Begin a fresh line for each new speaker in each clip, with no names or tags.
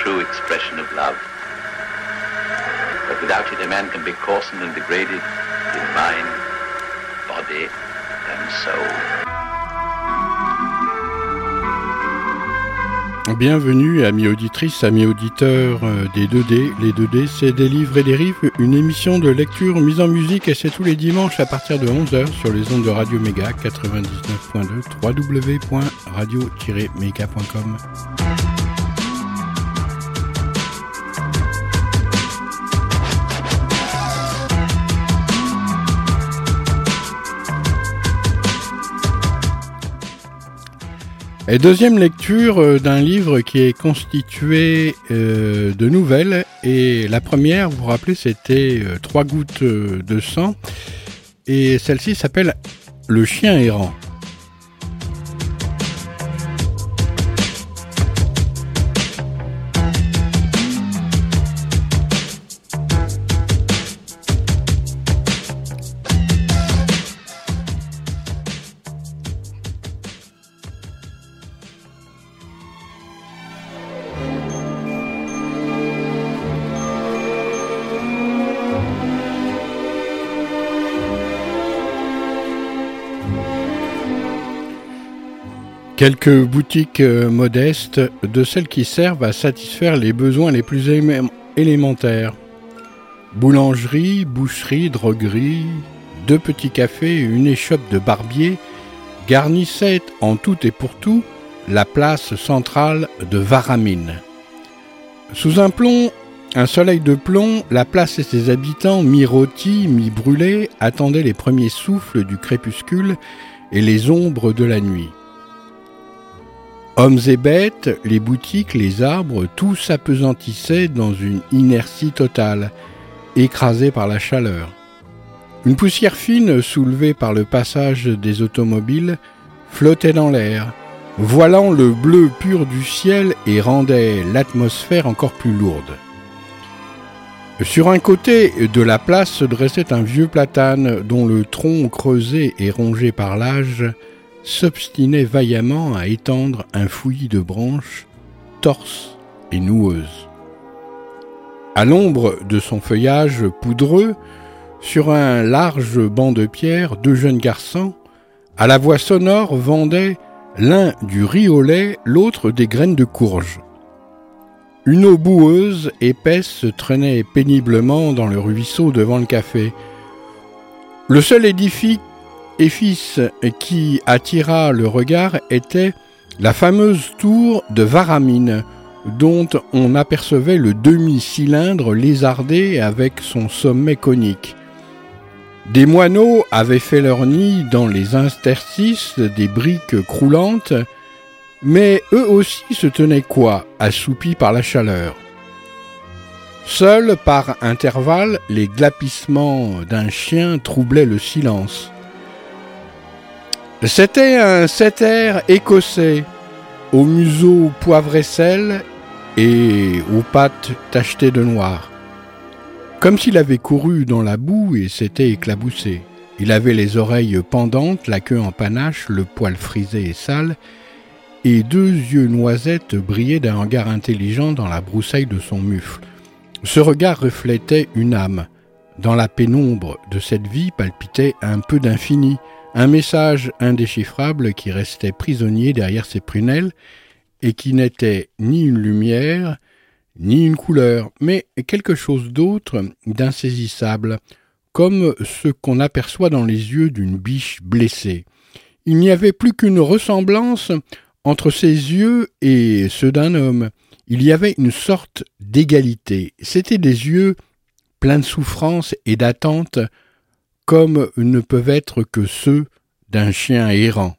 true expression of love. But without it, a man can be and degraded in mind, body, and soul.
Bienvenue, amis auditrices, amis auditeurs euh, des 2D. Les 2D, c'est des livres et des rives, une émission de lecture mise en musique et c'est tous les dimanches à partir de 11h sur les ondes de Radio Méga 99.2 www.radio-méga.com. Deuxième lecture euh, d'un livre qui est constitué euh, de nouvelles. Et la première, vous vous rappelez, c'était euh, Trois gouttes de sang. Et celle-ci s'appelle Le chien errant. Quelques boutiques euh, modestes, de celles qui servent à satisfaire les besoins les plus élémentaires. Boulangerie, boucherie, droguerie, deux petits cafés une échoppe de barbier garnissaient en tout et pour tout la place centrale de Varamine. Sous un plomb, un soleil de plomb, la place et ses habitants, mi-rôtis, mi-brûlés, attendaient les premiers souffles du crépuscule et les ombres de la nuit. Hommes et bêtes, les boutiques, les arbres, tout s'apesantissait dans une inertie totale, écrasé par la chaleur. Une poussière fine, soulevée par le passage des automobiles, flottait dans l'air, voilant le bleu pur du ciel et rendait l'atmosphère encore plus lourde. Sur un côté de la place se dressait un vieux platane dont le tronc creusé et rongé par l'âge s'obstinait vaillamment à étendre un fouillis de branches torses et noueuses. À l'ombre de son feuillage poudreux, sur un large banc de pierre, deux jeunes garçons, à la voix sonore, vendaient l'un du riz au lait, l'autre des graines de courge. Une eau boueuse, épaisse, traînait péniblement dans le ruisseau devant le café. Le seul édifice fils qui attira le regard était la fameuse tour de Varamine, dont on apercevait le demi-cylindre lézardé avec son sommet conique. Des moineaux avaient fait leur nid dans les interstices des briques croulantes, mais eux aussi se tenaient quoi, assoupis par la chaleur. Seuls, par intervalles, les glapissements d'un chien troublaient le silence. C'était un setter écossais, au museau poivre et sel et aux pattes tachetées de noir. Comme s'il avait couru dans la boue et s'était éclaboussé. Il avait les oreilles pendantes, la queue en panache, le poil frisé et sale, et deux yeux noisettes brillaient d'un regard intelligent dans la broussaille de son mufle. Ce regard reflétait une âme. Dans la pénombre de cette vie palpitait un peu d'infini, un message indéchiffrable qui restait prisonnier derrière ses prunelles et qui n'était ni une lumière, ni une couleur, mais quelque chose d'autre d'insaisissable, comme ce qu'on aperçoit dans les yeux d'une biche blessée. Il n'y avait plus qu'une ressemblance entre ses yeux et ceux d'un homme. Il y avait une sorte d'égalité. C'étaient des yeux pleins de souffrance et d'attente, comme ne peuvent être que ceux d'un chien errant.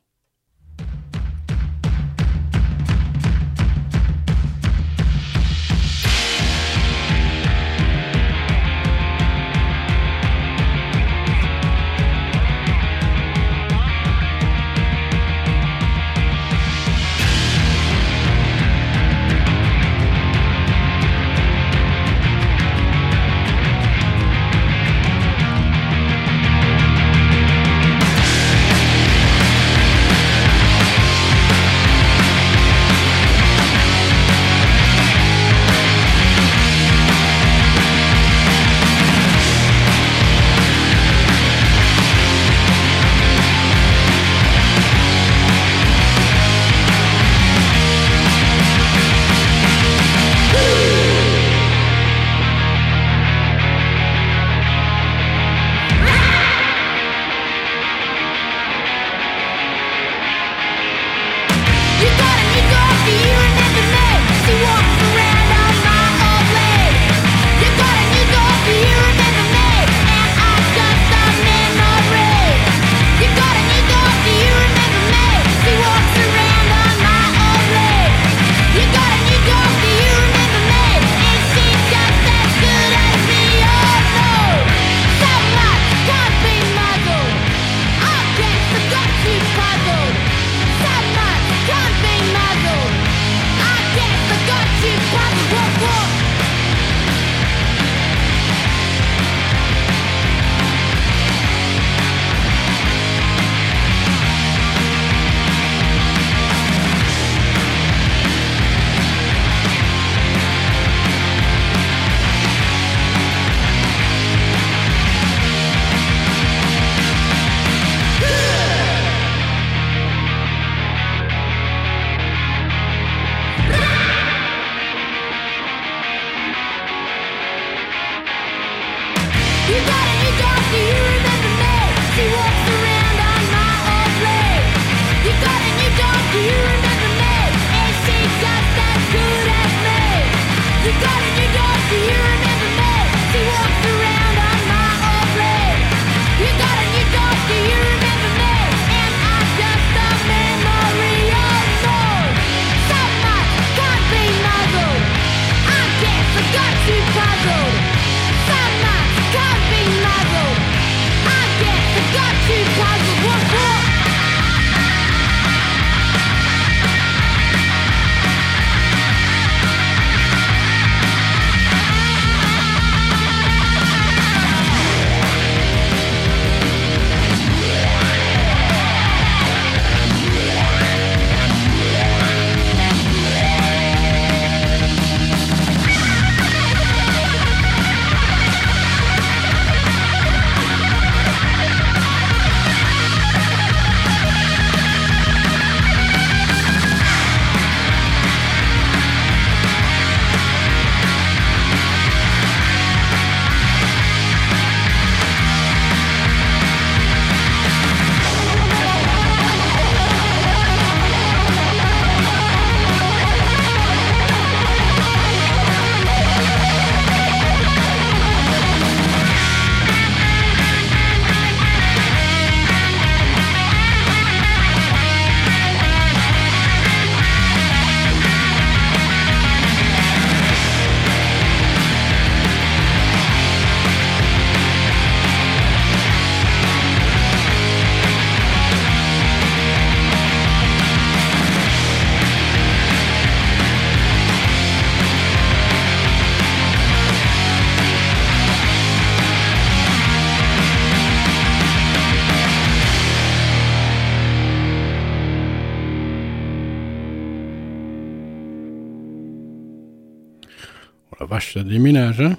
Ça déménage, hein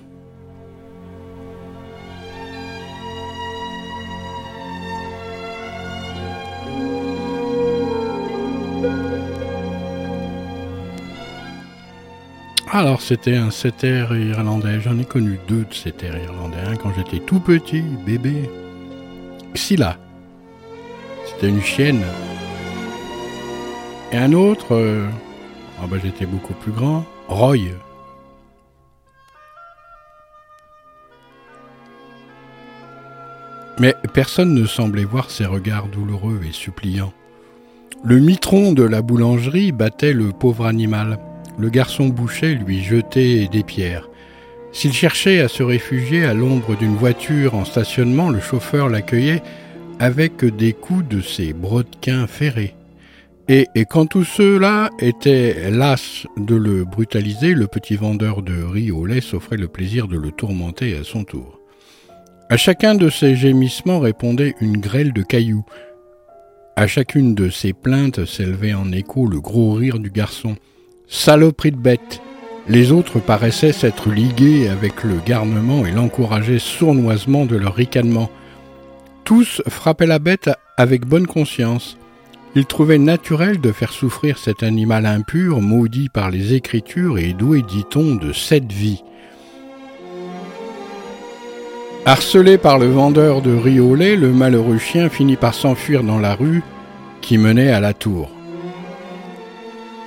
Alors c'était un setter irlandais, j'en ai connu deux de setters irlandais, quand j'étais tout petit, bébé. Xila, c'était une chienne. Et un autre, oh bah, j'étais beaucoup plus grand, Roy. Mais personne ne semblait voir ses regards douloureux et suppliants. Le mitron de la boulangerie battait le pauvre animal. Le garçon boucher lui jetait des pierres. S'il cherchait à se réfugier à l'ombre d'une voiture en stationnement, le chauffeur l'accueillait avec des coups de ses brodequins ferrés. Et, quand tous ceux-là étaient las de le brutaliser, le petit vendeur de riz au lait s'offrait le plaisir de le tourmenter à son tour. À chacun de ces gémissements répondait une grêle de cailloux. À chacune de ces plaintes s'élevait en écho le gros rire du garçon. Saloperie de bête Les autres paraissaient s'être ligués avec le garnement et l'encourageaient sournoisement de leur ricanement. Tous frappaient la bête avec bonne conscience. Ils trouvaient naturel de faire souffrir cet animal impur, maudit par les Écritures et doué, dit-on, de sept vies. Harcelé par le vendeur de riz au lait, le malheureux chien finit par s'enfuir dans la rue qui menait à la tour.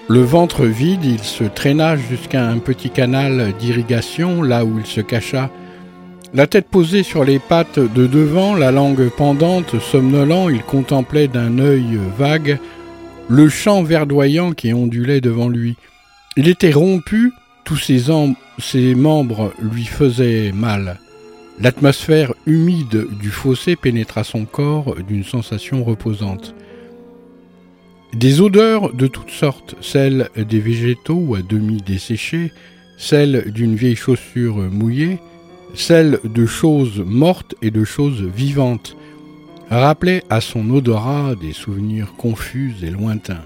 Le ventre vide, il se traîna jusqu'à un petit canal d'irrigation, là où il se cacha. La tête posée sur les pattes de devant, la langue pendante, somnolent, il contemplait d'un œil vague le champ verdoyant qui ondulait devant lui. Il était rompu, tous ses, ses membres lui faisaient mal. L'atmosphère humide du fossé pénétra son corps d'une sensation reposante. Des odeurs de toutes sortes, celles des végétaux à demi desséchés, celles d'une vieille chaussure mouillée, celles de choses mortes et de choses vivantes, rappelaient à son odorat des souvenirs confus et lointains.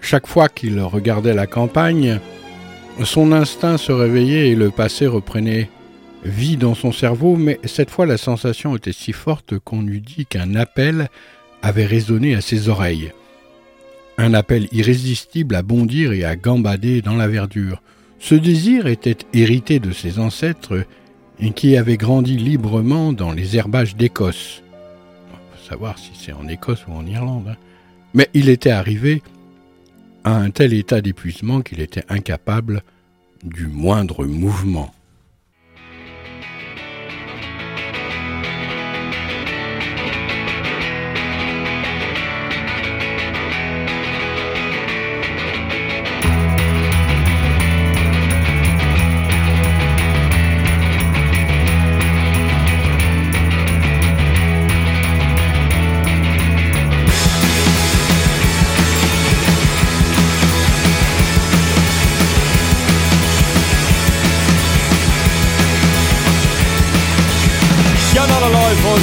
Chaque fois qu'il regardait la campagne, son instinct se réveillait et le passé reprenait vie dans son cerveau, mais cette fois la sensation était si forte qu'on eût dit qu'un appel avait résonné à ses oreilles. Un appel irrésistible à bondir et à gambader dans la verdure. Ce désir était hérité de ses ancêtres qui avaient grandi librement dans les herbages d'Écosse. Faut savoir si c'est en Écosse ou en Irlande. Hein. Mais il était arrivé à un tel état d'épuisement qu'il était incapable du moindre mouvement.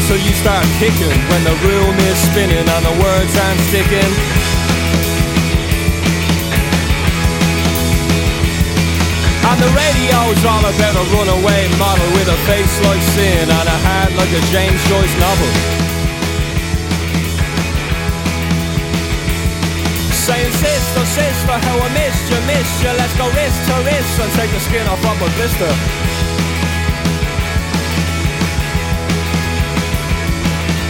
So you start kicking when the room is spinning and the words aren't sticking. And the radio's all about a runaway model with a face like sin and a heart like a James Joyce novel. Saying sister, sister, how I missed you, missed you Let's go wrist to wrist and take the skin off of a blister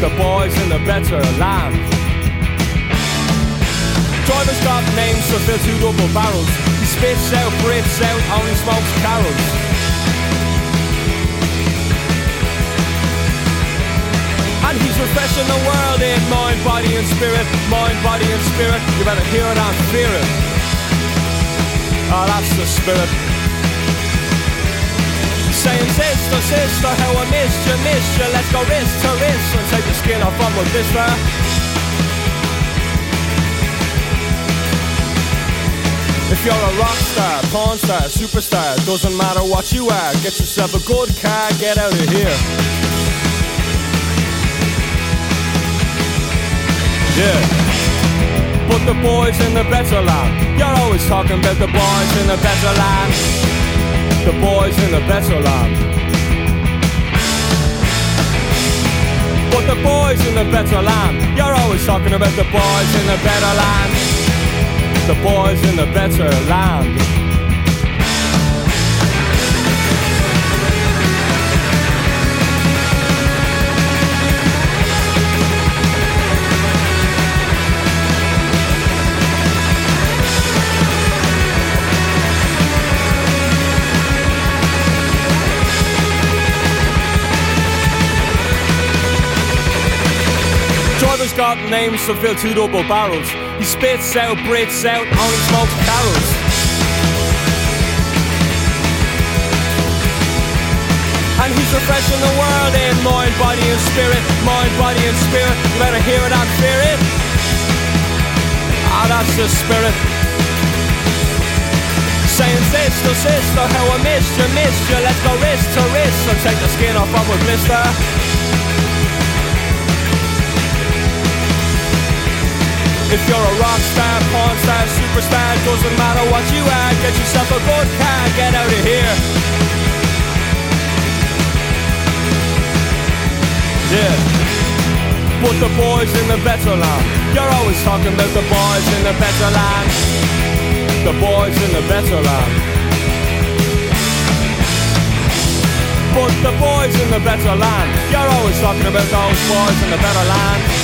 the boys in the better land. Driver's got names to fill two double barrels. He spits out, breathes out, only smokes carols. And he's refreshing the world in mind, body and spirit, mind, body and spirit. You better hear it and fear it. Oh, that's the spirit. Saying, sister, sister, how I missed you, missed you. Let's go wrist to wrist and take the skin off from a blister. If you're a rock star, porn star, superstar, doesn't matter what you are, get yourself a good car, get out of here. Yeah. But the boys in the better land, you're always talking about the boys in the better land. The boys in the better land. But the boys in the better land, you're always talking about the boys in the better land the boys in the better land. Got names to fill two double barrels. He spits out, breathes out, only smokes carols. And he's refreshing the world in mind, body and spirit, mind, body and spirit. You better hear it and fear it. Ah, that's the spirit. Saying sister, sister, how I missed you, missed you. Let's go wrist to wrist and take the skin off of a blister. If you're a rock star, porn star, superstar, doesn't matter what you are, get yourself a good car, get out of here. Yeah. But the boys in the better land, you're always talking about the boys in the better land. The boys in the better land. But the boys in the better land, you're always talking about those boys in the better land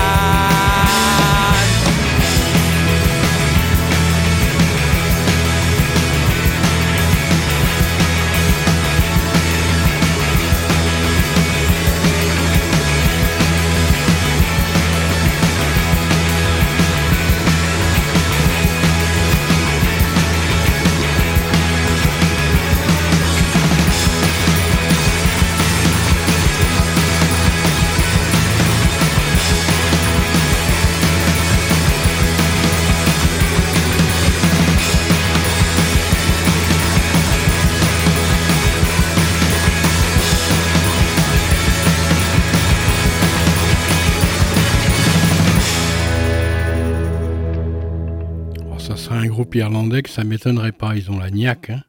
Irlandais que ça m'étonnerait pas, ils ont la niaque. Hein.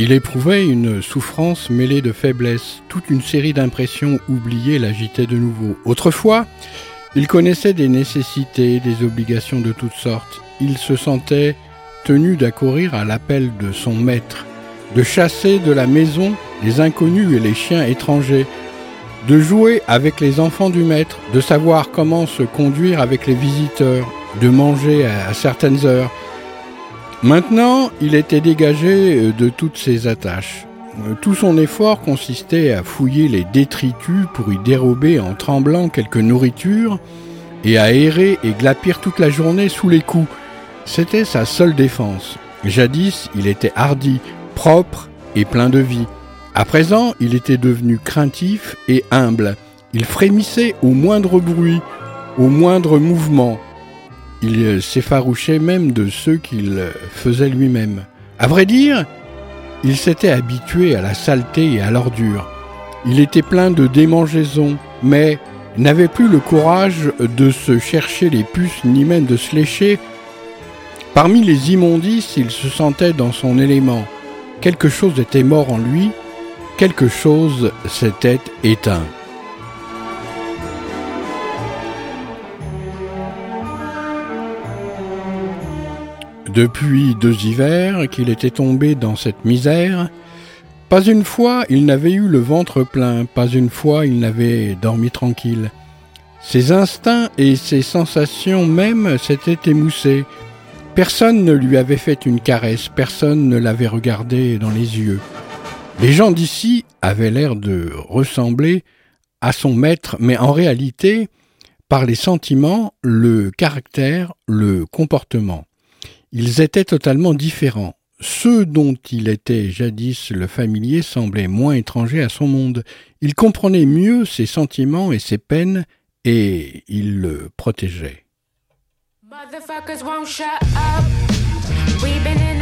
Il éprouvait une souffrance mêlée de faiblesse. Toute une série d'impressions oubliées l'agitaient de nouveau. Autrefois, il connaissait des nécessités, des obligations de toutes sortes. Il se sentait tenu d'accourir à l'appel de son maître, de chasser de la maison les inconnus et les chiens étrangers, de jouer avec les enfants du maître, de savoir comment se conduire avec les visiteurs, de manger à, certaines heures. Maintenant, il était dégagé euh, de toutes ses attaches. Euh, tout son effort consistait à fouiller les détritus pour y dérober en tremblant quelque nourriture et à errer et glapir toute la journée sous les coups. C'était sa seule défense. Jadis, il était hardi, propre et plein de vie. À présent, il était devenu craintif et humble. Il frémissait au moindre bruit, au moindre mouvement. Il s'effarouchait même de ceux qu'il faisait lui-même. À vrai dire, il s'était habitué à la saleté et à l'ordure. Il était plein de démangeaisons, mais n'avait plus le courage de se chercher les puces ni même de se lécher. Parmi les immondices, il se sentait dans son élément. Quelque chose était mort en lui, quelque chose s'était éteint. Depuis deux hivers qu'il était tombé dans cette misère, pas une fois il n'avait eu le ventre plein, pas une fois il n'avait dormi tranquille. Ses instincts et ses sensations même s'étaient émoussés. Personne ne lui avait fait une caresse, personne ne l'avait regardé dans les yeux. Les gens d'ici avaient l'air de ressembler
à son maître, mais en réalité, par les sentiments, le caractère, le comportement. Ils étaient totalement différents. Ceux dont il était jadis le familier semblaient moins étrangers à son monde. Il comprenait mieux ses sentiments et ses peines, et il le protégeait. Motherfuckers won't shut up. We've been in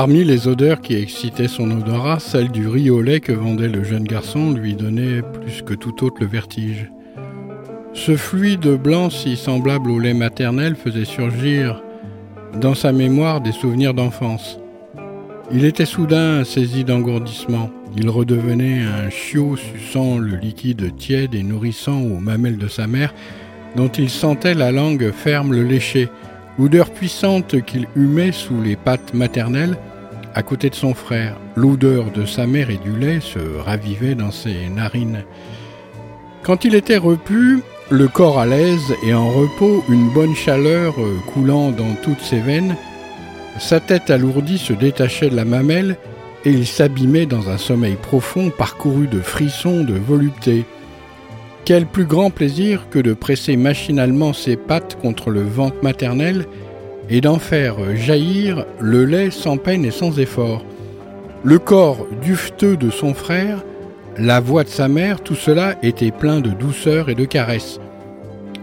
Parmi les odeurs qui excitaient son odorat, celle du riz au lait que vendait le jeune garçon lui donnait plus que tout autre le vertige. Ce fluide blanc si semblable au lait maternel faisait surgir dans sa mémoire des souvenirs d'enfance. Il était soudain saisi d'engourdissement. Il redevenait un chiot suçant le liquide tiède et nourrissant aux mamelles de sa mère, dont il sentait la langue ferme le lécher, l'odeur puissante qu'il humait sous les pattes maternelles, à côté de son frère. L'odeur de sa mère et du lait se ravivait dans ses narines. Quand il était repu, le corps à l'aise et en repos, une bonne chaleur euh, coulant dans toutes ses veines, sa tête alourdie se détachait de la mamelle et il s'abîmait dans un sommeil profond parcouru de frissons, de volupté. Quel plus grand plaisir que de presser machinalement ses pattes contre le ventre maternel et d'en faire jaillir le lait sans peine et sans effort. Le corps dufteux de son frère, la voix de sa mère, tout cela était plein de douceur et de caresses.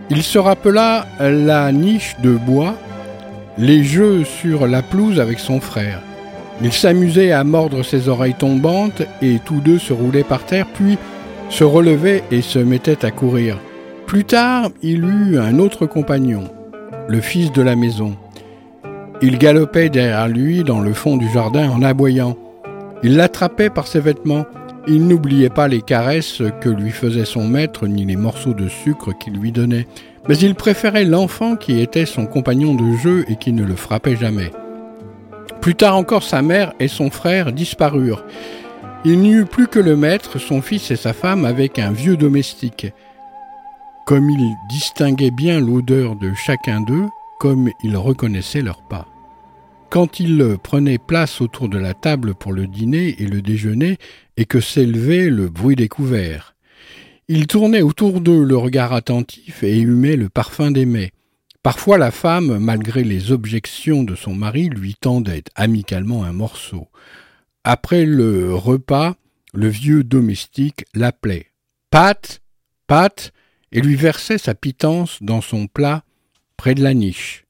Il se rappela la niche de bois, les jeux sur la pelouse avec son frère. Il s'amusait à mordre ses oreilles tombantes et tous deux se roulaient par terre, puis
se relevait et se mettait à courir. Plus tard, il eut un autre compagnon, le fils de la maison. Il galopait derrière lui dans le fond du jardin en aboyant. Il l'attrapait par ses vêtements. Il n'oubliait pas les caresses que lui faisait son maître ni les morceaux de sucre qu'il lui donnait. Mais il préférait l'enfant qui était son compagnon de jeu et qui ne le frappait jamais. Plus tard encore, sa mère et son frère disparurent. Il n'y eut plus que le maître, son fils et sa femme avec un vieux domestique. Comme il distinguait bien l'odeur de chacun d'eux, comme il reconnaissait leurs pas. Quand il prenait place autour de la table pour le dîner et le déjeuner, et que s'élevait le bruit des couverts, il tournait autour d'eux le regard attentif et humait le parfum des mets. Parfois la femme, malgré les objections de son mari, lui tendait amicalement un morceau. Après le repas, le vieux domestique l'appelait Pat, Pat, et lui versait sa pitance dans son plat près de la niche.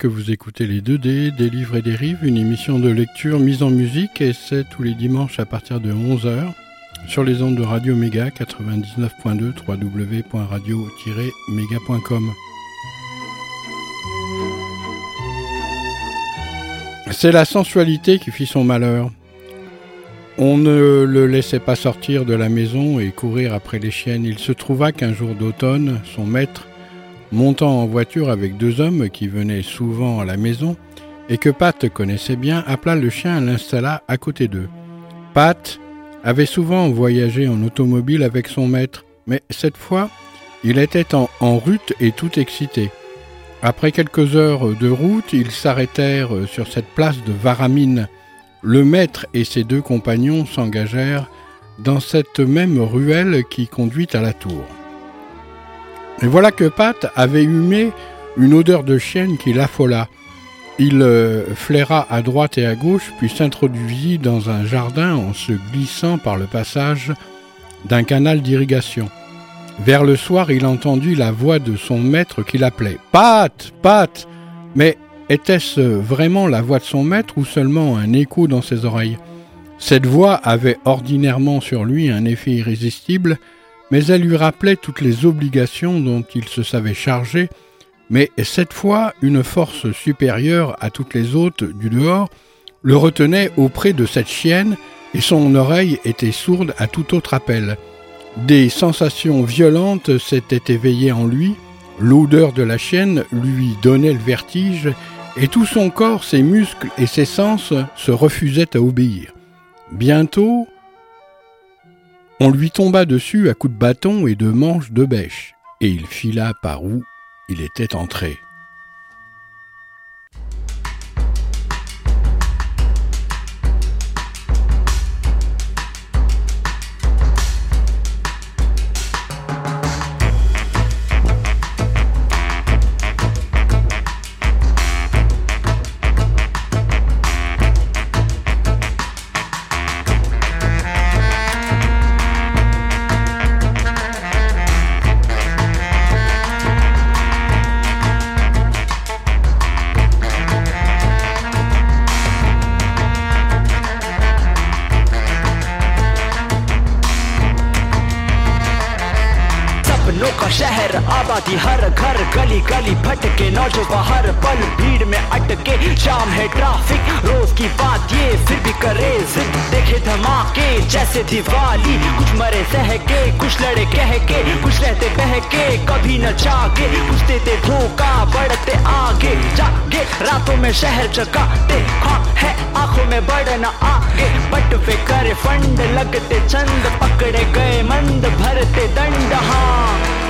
Que vous écoutez les 2D, des livres et des rives, une émission de lecture mise en musique et c'est tous les dimanches à partir de 11h
sur les ondes de Radio Méga 99.2 www.radio-méga.com. C'est la sensualité qui fit son malheur. On ne le laissait pas sortir de la maison et courir après les chiennes. Il se trouva qu'un jour d'automne, son maître, montant en voiture avec deux hommes qui venaient souvent à la maison, et que Pat connaissait bien, appela le chien et l'installa à côté d'eux. Pat avait souvent voyagé en automobile avec son maître, mais cette fois, il était en, en route et tout excité. Après quelques heures de route, ils s'arrêtèrent sur cette place de Varamine, le maître et ses deux compagnons s'engagèrent dans cette même ruelle qui conduit à la tour. Et voilà que Pat avait humé une odeur de chienne qui l'affola. Il euh, flaira à droite et à gauche, puis s'introduisit dans un jardin en se glissant par le passage d'un canal d'irrigation. Vers le soir, il entendit la voix de son maître qui l'appelait. Pat Pat Mais était-ce vraiment la voix de son maître ou seulement un écho dans ses oreilles? Cette voix avait ordinairement sur lui un effet irrésistible, mais elle lui rappelait toutes les obligations dont il se savait chargé, mais cette fois une force supérieure à toutes les autres du dehors le retenait auprès de cette chienne, et son oreille était sourde à tout autre appel. Des sensations violentes s'étaient éveillées en lui, l'odeur de la chienne lui donnait le vertige, et tout son corps, ses muscles et ses sens se refusaient à obéir. Bientôt, on lui tomba dessus à coups de bâton et de manches de bêche, et il fila par où il était entré.
Diwali कुछ मरे सह के कुछ लड़े कह के कुछ रहते बह के कभी न जागे। कुछ देते धोखा, बढ़ते आगे। जागे, रातों में शहर जगाते हाँ है, आँखों में बढ़ना आगे। बट वे करे फंड, लगते चंद पकड़े गए मंद, भरते दंड हाँ।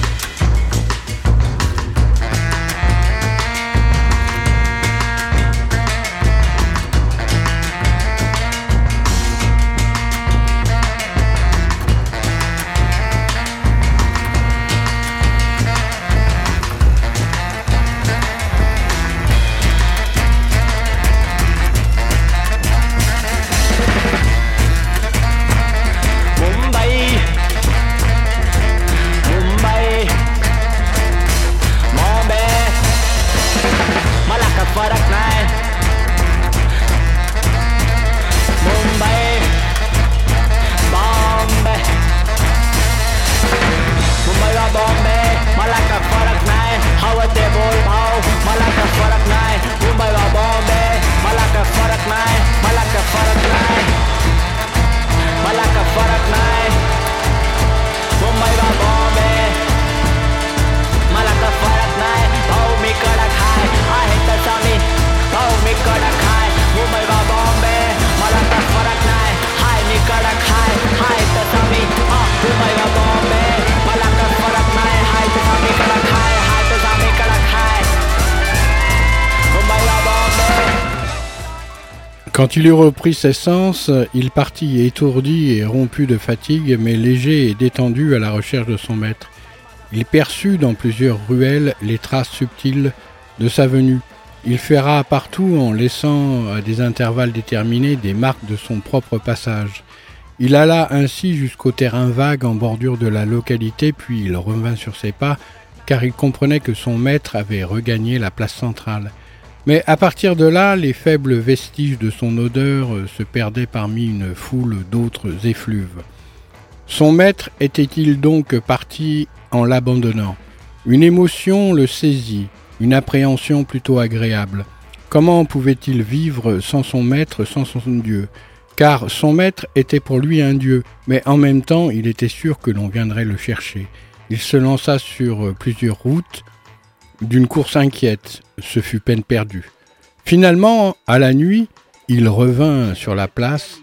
Quand il eut repris ses sens, il partit étourdi et rompu de fatigue, mais léger et détendu à la recherche de son maître. Il perçut dans plusieurs ruelles les traces subtiles de sa venue. Il ferra partout en laissant à des intervalles déterminés des marques de son propre passage. Il alla ainsi jusqu'au terrain vague en bordure de la localité, puis il revint sur ses pas, car il comprenait que son maître avait regagné la place centrale. Mais à partir de là, les faibles vestiges de son odeur se perdaient parmi une foule d'autres effluves. Son maître était-il donc parti en l'abandonnant? Une émotion le saisit, une appréhension plutôt agréable. Comment pouvait-il vivre sans son maître, sans son Dieu? Car son maître était pour lui un Dieu, mais en même temps il était sûr que l'on viendrait le chercher. Il se lança sur plusieurs routes, d'une course inquiète, ce fut peine perdue. Finalement, à la nuit, il revint sur la place,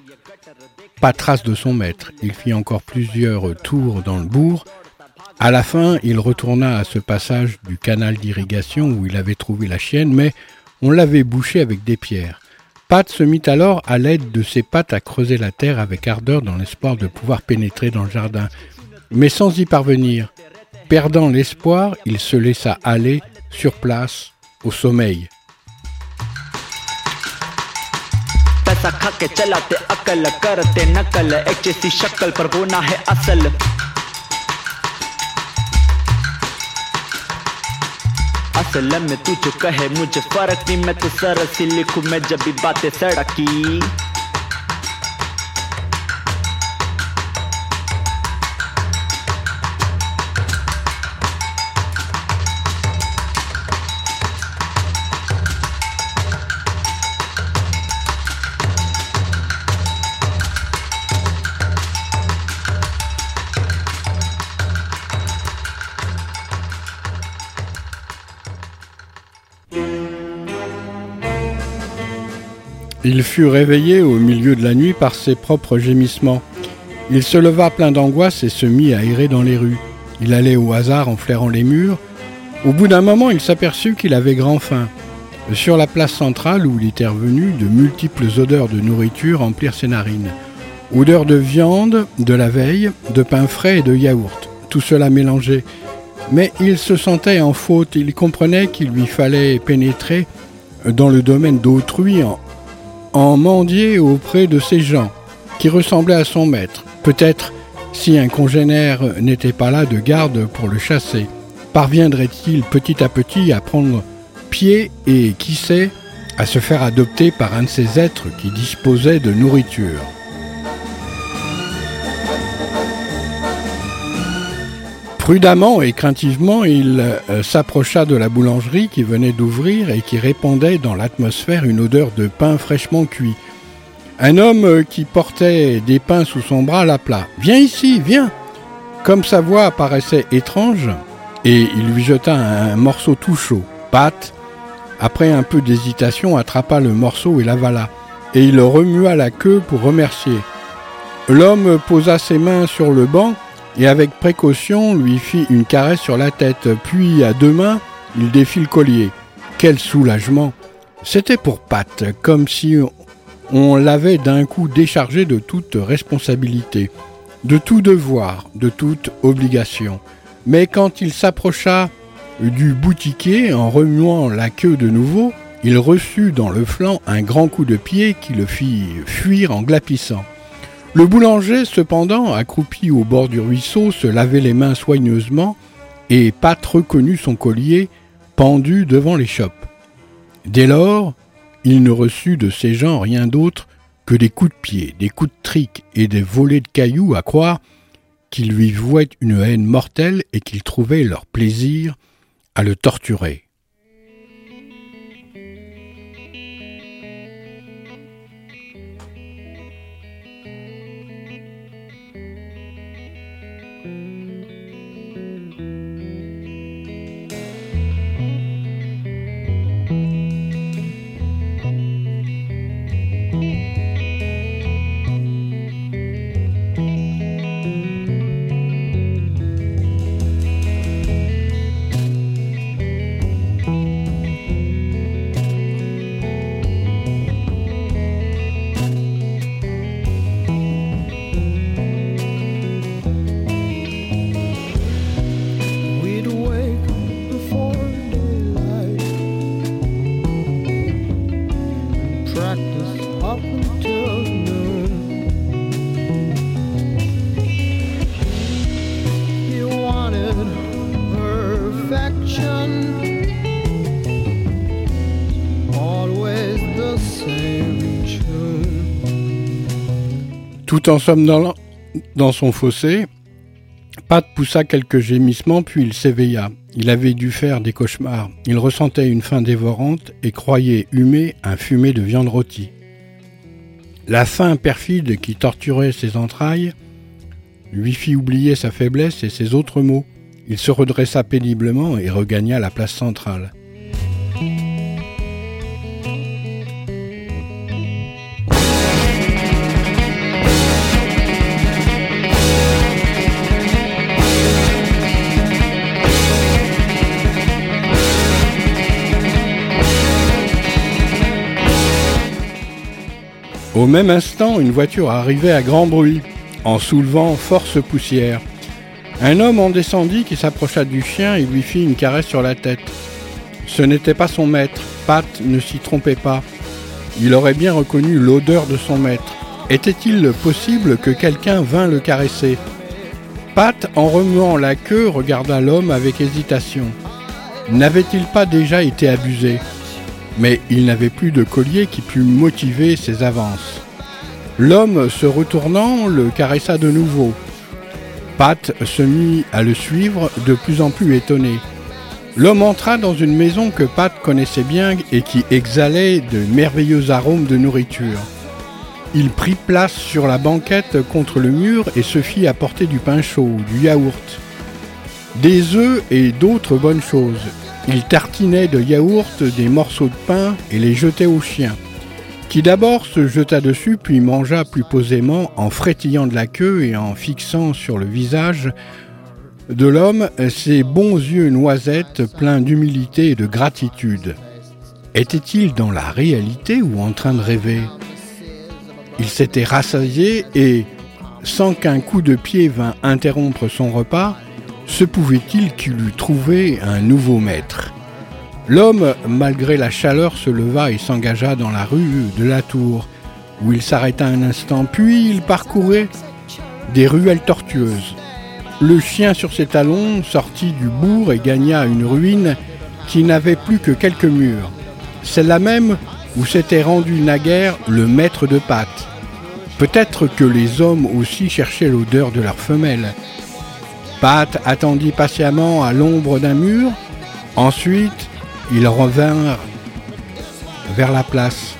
pas trace de son maître. Il fit encore plusieurs tours dans le bourg. À la fin, il retourna à ce passage du canal d'irrigation où il avait trouvé la chienne, mais on l'avait bouché avec des pierres. Pat se mit alors à l'aide de ses pattes à creuser la terre avec ardeur dans l'espoir de pouvoir pénétrer dans le jardin, mais sans y parvenir. Perdant l'espoir, il se laissa aller, sur place, au sommeil.
पैसा खा के चलाते अकल करते नकल एक जैसी शक्ल पर वो ना है असल असल में तू जो कहे मुझे फर्क नहीं मैं तो सरस ही लिखूं मैं जब भी बातें सड़क
Il fut réveillé au milieu de la nuit par ses propres gémissements. Il se leva plein d'angoisse et se mit à errer dans les rues. Il allait au hasard en flairant les murs. Au bout d'un moment, il s'aperçut qu'il avait grand faim. Sur la place centrale où il était revenu, de multiples odeurs de nourriture emplirent ses narines. Odeur de viande, de la veille, de pain frais et de yaourt. Tout cela mélangé. Mais il se sentait en faute. Il comprenait qu'il lui fallait pénétrer dans le domaine d'autrui en, en mendier auprès de ces gens qui ressemblaient à son maître. Peut-être, si un congénère n'était pas là de garde pour le chasser, parviendrait-il petit à petit à prendre pied et, qui sait, à se faire adopter par un de ces êtres qui disposait de nourriture. Prudemment et craintivement, il euh, s'approcha de la boulangerie qui venait d'ouvrir et qui répandait dans l'atmosphère une odeur de pain fraîchement cuit. Un homme euh, qui portait des pains sous son bras l'appela. Viens ici, viens. Comme sa voix paraissait étrange, et il lui jeta un morceau tout chaud. Pat, après un peu d'hésitation, attrapa le morceau et l'avala, et il remua la queue pour remercier. L'homme posa ses mains sur le banc et avec précaution lui fit une caresse sur la tête, puis à deux mains, il défit le collier. Quel soulagement C'était pour Pat, comme si on l'avait d'un coup déchargé de toute responsabilité, de tout devoir, de toute obligation. Mais quand il s'approcha du boutiquier en remuant la queue de nouveau, il reçut dans le flanc un grand coup de pied qui le fit fuir en glapissant. Le boulanger, cependant, accroupi au bord du ruisseau, se lavait les mains soigneusement, et Pat reconnut son collier pendu devant l'échoppe. Dès lors, il ne reçut de ces gens rien d'autre que des coups de pied, des coups de trique et des volées de cailloux à croire qu'ils lui vouaient une haine mortelle et qu'ils trouvaient leur plaisir à le torturer. En somnant dans son fossé, Pat poussa quelques gémissements puis il s'éveilla. Il avait dû faire des cauchemars. Il ressentait une faim dévorante et croyait humer un fumet de viande rôtie. La faim perfide qui torturait ses entrailles lui fit oublier sa faiblesse et ses autres maux. Il se redressa péniblement et regagna la place centrale. Au même instant, une voiture arrivait à grand bruit, en soulevant force poussière. Un homme en descendit qui s'approcha du chien et lui fit une caresse sur la tête. Ce n'était pas son maître, Pat ne s'y trompait pas. Il aurait bien reconnu l'odeur de son maître. Était-il possible que quelqu'un vînt le caresser? Pat, en remuant la queue, regarda l'homme avec hésitation. N'avait-il pas déjà été abusé? Mais il n'avait plus de collier qui pût motiver ses avances. L'homme, se retournant, le caressa de nouveau. Pat se mit à le suivre, de plus en plus étonné. L'homme entra dans une maison que Pat connaissait bien et qui exhalait de merveilleux arômes de nourriture. Il prit place sur la banquette contre le mur et se fit apporter du pain chaud, du yaourt, des œufs et d'autres bonnes choses. Il tartinait de yaourt des morceaux de pain et les jetait au chien, qui d'abord se jeta dessus puis mangea plus posément en frétillant de la queue et en fixant sur le visage de l'homme ses bons yeux noisettes pleins d'humilité et de gratitude. Était-il dans la réalité ou en train de rêver? Il s'était rassasié et, sans qu'un coup de pied vînt interrompre son repas, se pouvait-il qu'il eût trouvé un nouveau maître? L'homme, malgré la chaleur, se leva et s'engagea dans la rue de la tour, où il s'arrêta un instant, puis il parcourait des ruelles tortueuses. Le chien sur ses talons sortit du bourg et gagna une ruine qui n'avait plus que quelques murs. Celle-là même où s'était rendu naguère le maître de pâte. Peut-être que les hommes aussi cherchaient l'odeur de leurs femelles, Pat attendit patiemment à l'ombre d'un mur. Ensuite, il revint vers la place.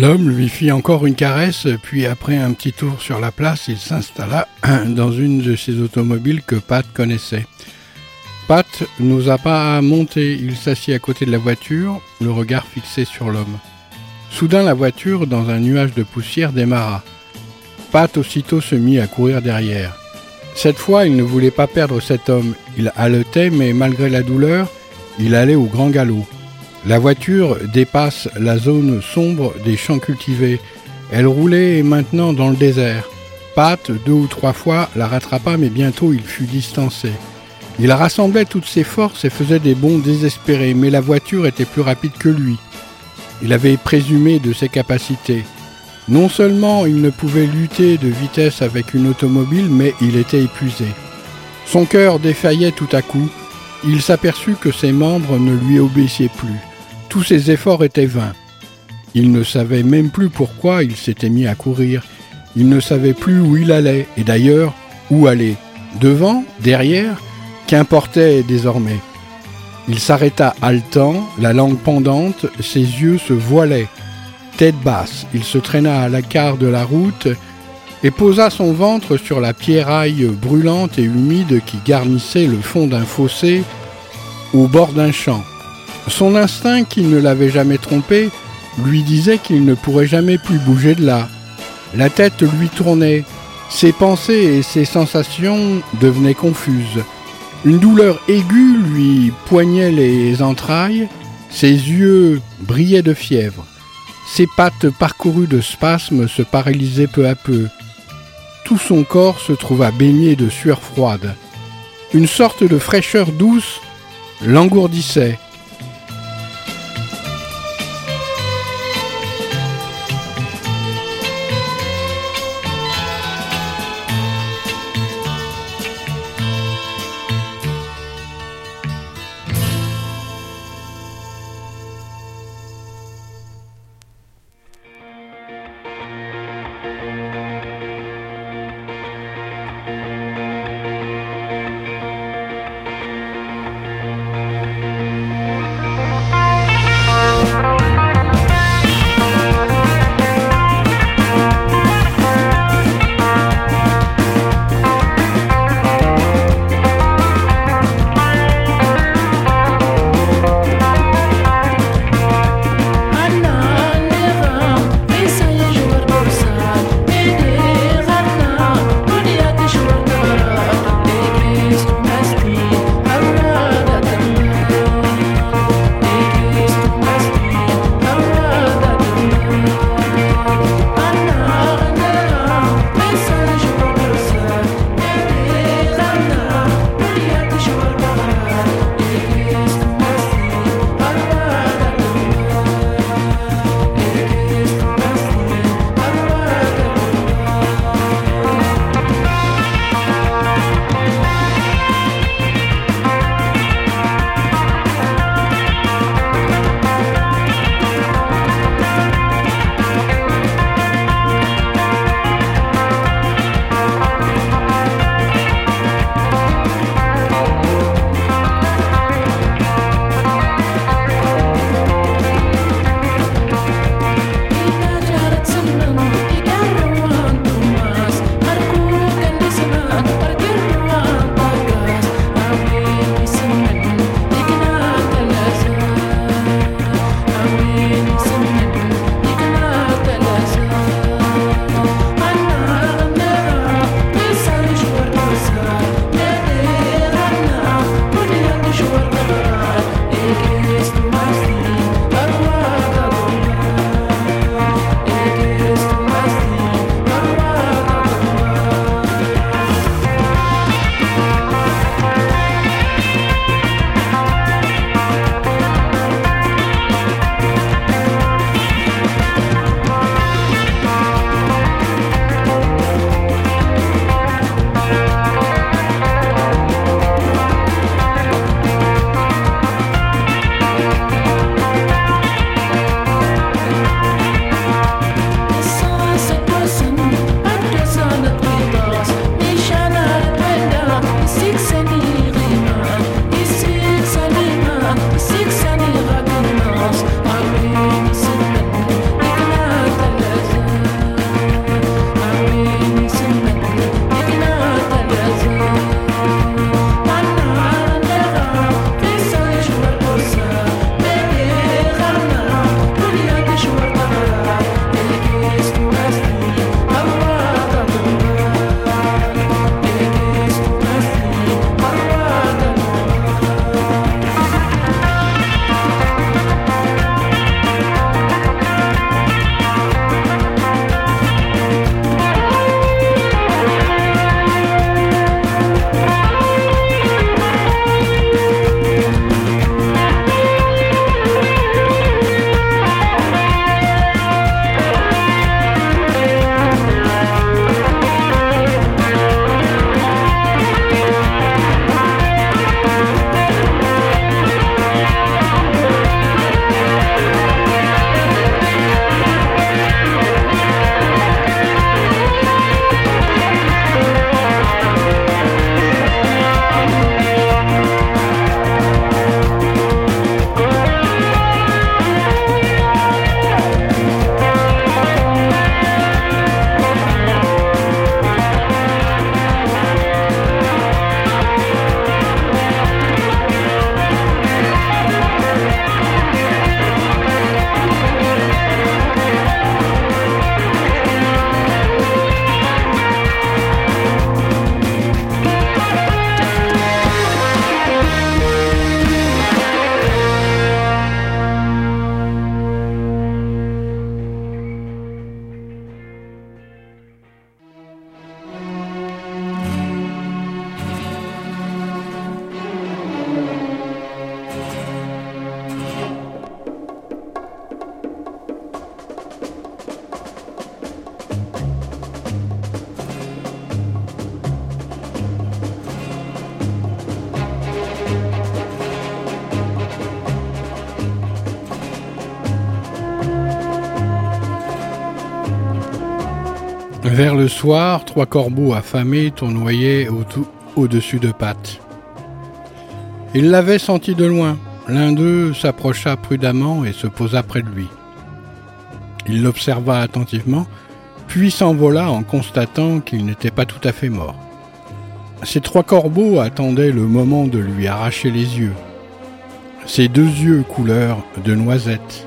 L'homme lui fit encore une caresse, puis après un petit tour sur la place, il s'installa dans une de ces automobiles que Pat connaissait. Pat n'osa pas monter, il s'assit à côté de la voiture, le regard fixé sur l'homme. Soudain la voiture, dans un nuage de poussière, démarra. Pat aussitôt se mit à courir derrière. Cette fois, il ne voulait pas perdre cet homme. Il haletait, mais malgré la douleur, il allait au grand galop. La voiture dépasse la zone sombre des champs cultivés. Elle roulait maintenant dans le désert. Pat, deux ou trois fois, la rattrapa, mais bientôt il fut distancé. Il rassemblait toutes ses forces et faisait des bonds désespérés, mais la voiture était plus rapide que lui. Il avait présumé de ses capacités. Non seulement il ne pouvait lutter de vitesse avec une automobile, mais il était épuisé. Son cœur défaillait tout à coup. Il s'aperçut que ses membres ne lui obéissaient plus. Tous ses efforts étaient vains. Il ne savait même plus pourquoi il s'était mis à courir. Il ne savait plus où il allait, et d'ailleurs, où aller? Devant, derrière, qu'importait désormais? Il s'arrêta haletant, la langue pendante, ses yeux se voilaient. Tête basse, il se traîna à la quart de la route et posa son ventre sur la pierraille brûlante et humide qui garnissait le fond d'un fossé au bord d'un champ. Son instinct, qui ne l'avait jamais trompé, lui disait qu'il ne pourrait jamais plus bouger de là. La tête lui tournait, ses pensées et ses sensations devenaient confuses. Une douleur aiguë lui poignait les entrailles, ses yeux brillaient de fièvre. Ses pattes parcourues de spasmes se paralysaient peu à peu. Tout son corps se trouva baigné de sueur froide. Une sorte de fraîcheur douce l'engourdissait. Vers le soir, trois corbeaux affamés tournoyaient au-dessus de Pat. Il l'avait senti de loin. L'un d'eux s'approcha prudemment et se posa près de lui. Il l'observa attentivement, puis s'envola en constatant qu'il n'était pas tout à fait mort. Ces trois corbeaux attendaient le moment de lui arracher les yeux. Ses deux yeux couleur de noisette.